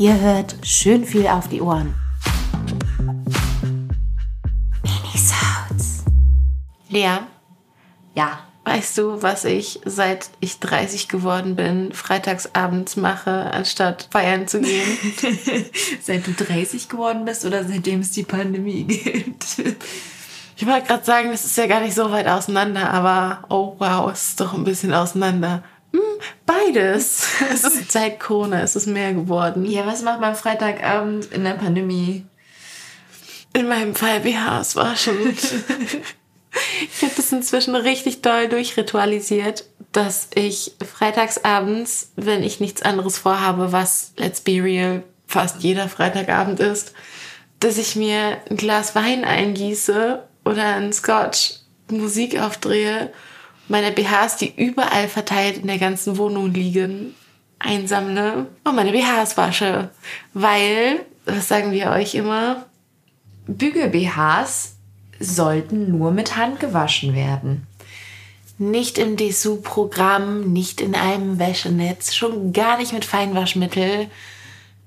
Ihr hört schön viel auf die Ohren. Minisounds. Lea, Ja. weißt du, was ich seit ich 30 geworden bin, freitagsabends mache, anstatt feiern zu gehen? Seit du 30 geworden bist oder seitdem es die Pandemie gibt? Ich wollte gerade sagen, das ist ja gar nicht so weit auseinander, aber oh wow, es ist doch ein bisschen auseinander. Hm, beides. Es ist seit Corona, es ist mehr geworden. ja, was macht man Freitagabend in der Pandemie? In meinem Fall BHs war schon. ich habe das inzwischen richtig doll durchritualisiert, dass ich freitagsabends, wenn ich nichts anderes vorhabe, was Let's Be Real fast jeder Freitagabend ist, dass ich mir ein Glas Wein eingieße oder einen Scotch, Musik aufdrehe, meine BHs, die überall verteilt in der ganzen Wohnung liegen, einsammle und meine BHs wasche. Weil, was sagen wir euch immer? Bügel-BHs sollten nur mit Hand gewaschen werden. Nicht im Dessous-Programm, nicht in einem Wäschenetz, schon gar nicht mit Feinwaschmittel.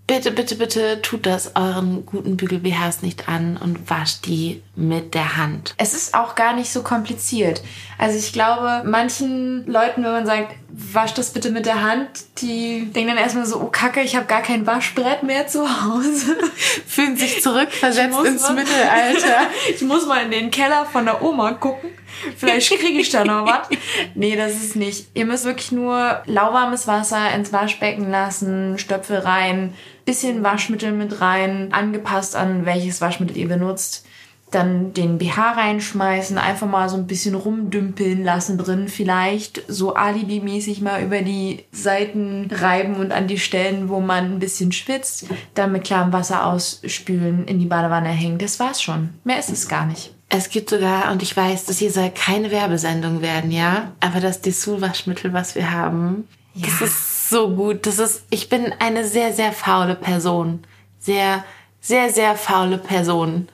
Bitte, bitte, bitte tut das euren guten Bügel-BHs nicht an und wascht die mit der Hand. Es ist auch gar nicht so kompliziert. Also ich glaube, manchen Leuten, wenn man sagt, wasch das bitte mit der Hand, die denken dann erstmal so, oh Kacke, ich habe gar kein Waschbrett mehr zu Hause. Fühlen sich zurückversetzt ins mal- Mittelalter. ich muss mal in den Keller von der Oma gucken. Vielleicht kriege ich da noch was. Nee, das ist nicht. Ihr müsst wirklich nur lauwarmes Wasser ins Waschbecken lassen, Stöpfel rein, bisschen Waschmittel mit rein, angepasst an welches Waschmittel ihr benutzt. Dann den BH reinschmeißen, einfach mal so ein bisschen rumdümpeln lassen drin, vielleicht so alibimäßig mal über die Seiten reiben und an die Stellen, wo man ein bisschen schwitzt, dann mit klarem Wasser ausspülen, in die Badewanne hängen. Das war's schon. Mehr ist es gar nicht. Es gibt sogar, und ich weiß, das hier soll keine Werbesendung werden, ja, aber das Dessous-Waschmittel, was wir haben, das Ja. ist so gut. Das ist, ich bin eine sehr, sehr faule Person. Sehr, sehr, sehr faule Person.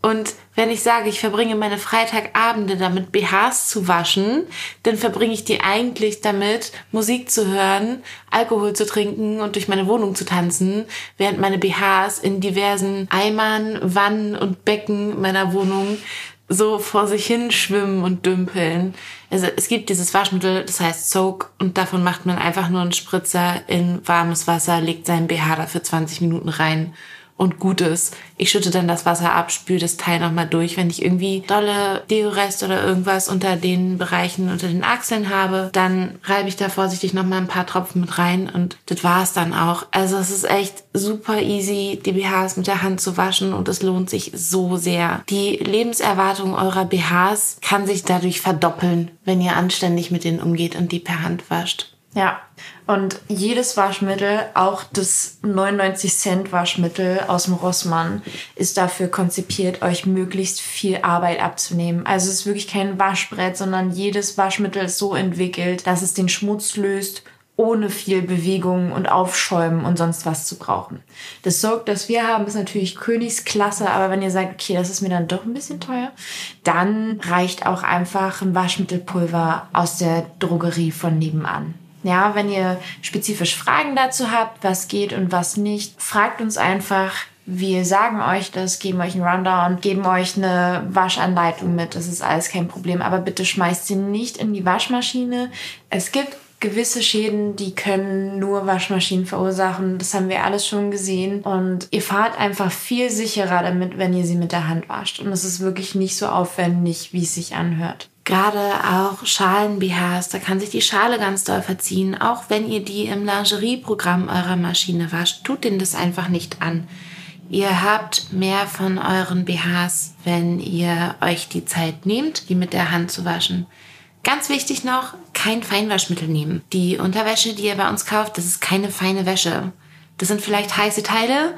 Und wenn ich sage, ich verbringe meine Freitagabende damit, BHs zu waschen, dann verbringe ich die eigentlich damit, Musik zu hören, Alkohol zu trinken und durch meine Wohnung zu tanzen, während meine BHs in diversen Eimern, Wannen und Becken meiner Wohnung so vor sich hin schwimmen und dümpeln. Also es gibt dieses Waschmittel, das heißt Soak und davon macht man einfach nur einen Spritzer in warmes Wasser, legt seinen BH dafür 20 Minuten rein und gut ist. Ich schütte dann das Wasser ab, spüle das Teil nochmal durch. Wenn ich irgendwie dolle Deorest oder irgendwas unter den Bereichen, unter den Achseln habe, dann reibe ich da vorsichtig nochmal ein paar Tropfen mit rein und das war's dann auch. Also es ist echt super easy, die BHs mit der Hand zu waschen und es lohnt sich so sehr. Die Lebenserwartung eurer BHs kann sich dadurch verdoppeln, wenn ihr anständig mit denen umgeht und die per Hand wascht. Ja, und jedes Waschmittel, auch das 99 Cent Waschmittel aus dem Rossmann, ist dafür konzipiert, euch möglichst viel Arbeit abzunehmen. Also es ist wirklich kein Waschbrett, sondern jedes Waschmittel ist so entwickelt, dass es den Schmutz löst, ohne viel Bewegung und Aufschäumen und sonst was zu brauchen. Das Soak, das wir haben, ist natürlich Königsklasse, aber wenn ihr sagt, okay, das ist mir dann doch ein bisschen teuer, dann reicht auch einfach ein Waschmittelpulver aus der Drogerie von nebenan. Ja, wenn ihr spezifisch Fragen dazu habt, was geht und was nicht, fragt uns einfach. Wir sagen euch das, geben euch einen Rundown, geben euch eine Waschanleitung mit. Das ist alles kein Problem. Aber bitte schmeißt sie nicht in die Waschmaschine. Es gibt gewisse Schäden, die können nur Waschmaschinen verursachen. Das haben wir alles schon gesehen. Und ihr fahrt einfach viel sicherer damit, wenn ihr sie mit der Hand wascht. Und es ist wirklich nicht so aufwendig, wie es sich anhört. Gerade auch Schalen-BHs, da kann sich die Schale ganz doll verziehen. Auch wenn ihr die im Lingerieprogramm eurer Maschine wascht, tut denen das einfach nicht an. Ihr habt mehr von euren BHs, wenn ihr euch die Zeit nehmt, die mit der Hand zu waschen. Ganz wichtig noch, kein Feinwaschmittel nehmen. Die Unterwäsche, die ihr bei uns kauft, das ist keine feine Wäsche. Das sind vielleicht heiße Teile,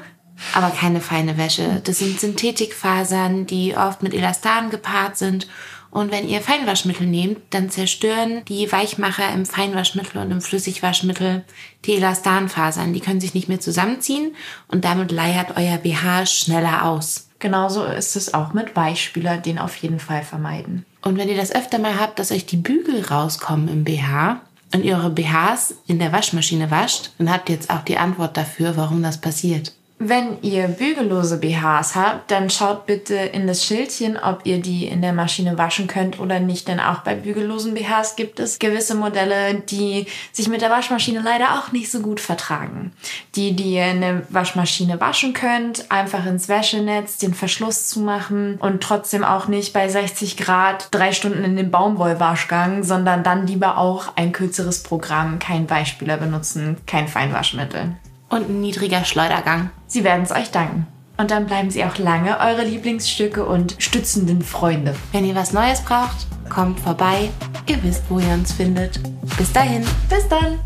aber keine feine Wäsche. Das sind Synthetikfasern, die oft mit Elastan gepaart sind. Und wenn ihr Feinwaschmittel nehmt, dann zerstören die Weichmacher im Feinwaschmittel und im Flüssigwaschmittel die Elastanfasern. Die können sich nicht mehr zusammenziehen und damit leiert euer BH schneller aus. Genauso ist es auch mit Weichspüler, den auf jeden Fall vermeiden. Und wenn ihr das öfter mal habt, dass euch die Bügel rauskommen im BH, und ihr eure BHs in der Waschmaschine wascht, dann habt ihr jetzt auch die Antwort dafür, warum das passiert. Wenn ihr bügellose BHs habt, dann schaut bitte in das Schildchen, ob ihr die in der Maschine waschen könnt oder nicht. Denn auch bei bügellosen BHs gibt es gewisse Modelle, die sich mit der Waschmaschine leider auch nicht so gut vertragen. Die, die ihr in der Waschmaschine waschen könnt, einfach ins Wäschenetz den Verschluss zu machen und trotzdem auch nicht bei 60 Grad drei Stunden in den Baumwollwaschgang, sondern dann lieber auch ein kürzeres Programm, kein Beispieler benutzen, kein Feinwaschmittel und ein niedriger Schleudergang. Sie werden es euch danken. Und dann bleiben sie auch lange eure Lieblingsstücke und stützenden Freunde. Wenn ihr was Neues braucht, kommt vorbei. Ihr wisst, wo ihr uns findet. Bis dahin. Bis dann.